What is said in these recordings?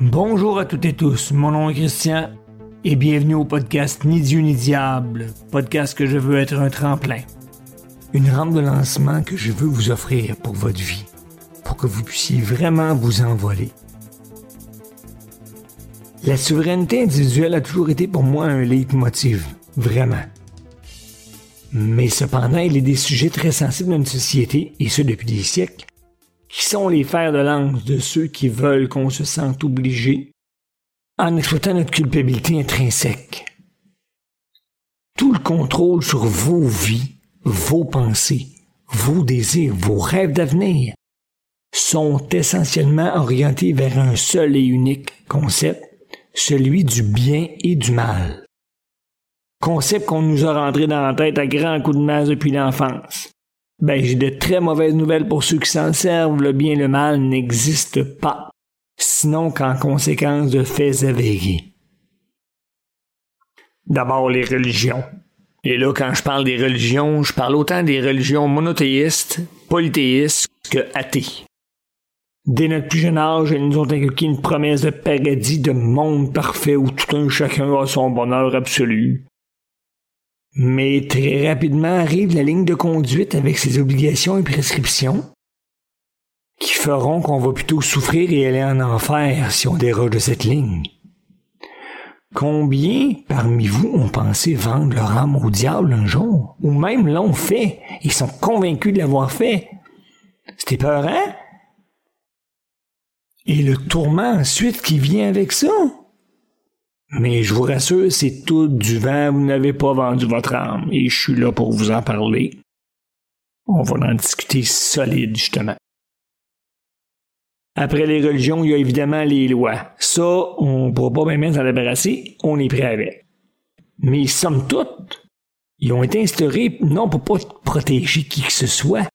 Bonjour à toutes et tous, mon nom est Christian et bienvenue au podcast Ni Dieu ni Diable, podcast que je veux être un tremplin. Une rampe de lancement que je veux vous offrir pour votre vie, que vous puissiez vraiment vous envoler. La souveraineté individuelle a toujours été pour moi un leitmotiv, vraiment. Mais cependant, il est des sujets très sensibles dans une société, et ce depuis des siècles, qui sont les fers de lance de ceux qui veulent qu'on se sente obligé en exploitant notre culpabilité intrinsèque. Tout le contrôle sur vos vies, vos pensées, vos désirs, vos rêves d'avenir sont essentiellement orientés vers un seul et unique concept, celui du bien et du mal. Concept qu'on nous a rentré dans la tête à grands coups de masse depuis l'enfance. Ben, j'ai de très mauvaises nouvelles pour ceux qui s'en servent. Le bien et le mal n'existent pas. Sinon qu'en conséquence de faits avérés. D'abord, les religions. Et là, quand je parle des religions, je parle autant des religions monothéistes, polythéistes que athées. Dès notre plus jeune âge, elles nous ont inculqué une promesse de paradis, de monde parfait où tout un chacun a son bonheur absolu. Mais très rapidement arrive la ligne de conduite avec ses obligations et prescriptions qui feront qu'on va plutôt souffrir et aller en enfer si on déroge de cette ligne. Combien parmi vous ont pensé vendre leur âme au diable un jour, ou même l'ont fait et sont convaincus de l'avoir fait? C'était peurant? Et le tourment ensuite qui vient avec ça? Mais je vous rassure, c'est tout du vent, vous n'avez pas vendu votre âme, et je suis là pour vous en parler. On va en discuter solide, justement. Après les religions, il y a évidemment les lois. Ça, on ne pourra pas même s'en débarrasser, on est prêt avec. Mais somme toute, ils ont été instaurés non pour pas protéger qui que ce soit,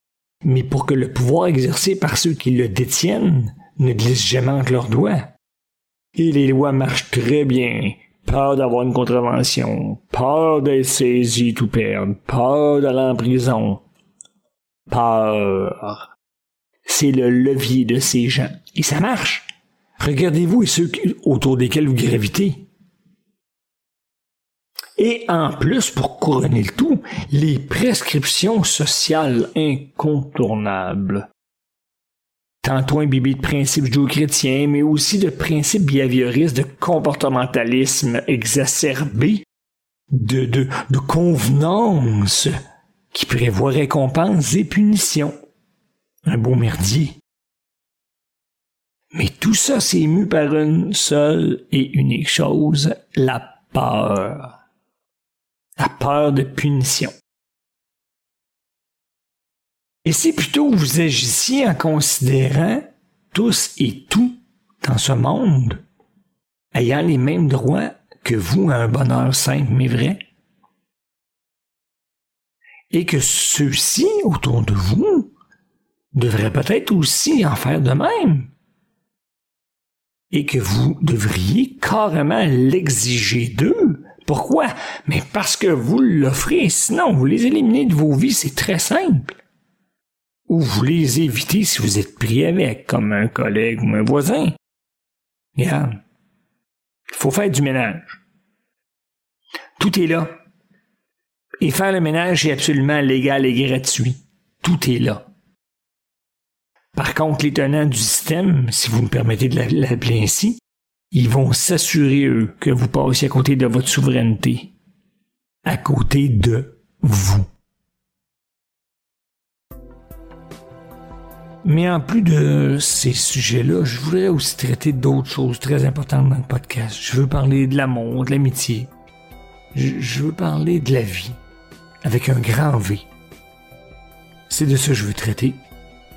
mais pour que le pouvoir exercé par ceux qui le détiennent ne glisse jamais entre leurs doigts. Et les lois marchent très bien. Peur d'avoir une contravention, peur d'être saisi tout perdre, peur d'aller en prison. Peur. C'est le levier de ces gens. Et ça marche. Regardez-vous et ceux autour desquels vous gravitez. Et en plus, pour couronner le tout, les prescriptions sociales incontournables tantôt imbibé de principes judéo-chrétiens, mais aussi de principes behavioristes, de comportementalisme exacerbé, de, de, de convenance qui prévoit récompenses et punitions. Un beau merdier. Mais tout ça s'est ému par une seule et unique chose, la peur. La peur de punition. Et c'est plutôt vous agissiez en considérant tous et tout dans ce monde ayant les mêmes droits que vous à un bonheur simple mais vrai. Et que ceux-ci autour de vous devraient peut-être aussi en faire de même. Et que vous devriez carrément l'exiger d'eux. Pourquoi? Mais parce que vous l'offrez, sinon vous les éliminez de vos vies, c'est très simple ou vous les évitez si vous êtes pris avec, comme un collègue ou un voisin. Regarde, il faut faire du ménage. Tout est là. Et faire le ménage est absolument légal et gratuit. Tout est là. Par contre, les tenants du système, si vous me permettez de l'appeler ainsi, ils vont s'assurer, eux, que vous passiez à côté de votre souveraineté. À côté de vous. Mais en plus de ces sujets-là, je voudrais aussi traiter d'autres choses très importantes dans le podcast. Je veux parler de l'amour, de l'amitié. Je, veux parler de la vie, avec un grand V. C'est de ça que je veux traiter.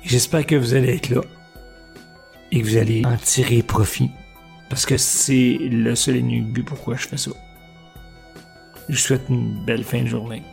J'espère que vous allez être là et que vous allez en tirer profit. Parce que c'est le seul et unique but pourquoi je fais ça. Je vous souhaite une belle fin de journée.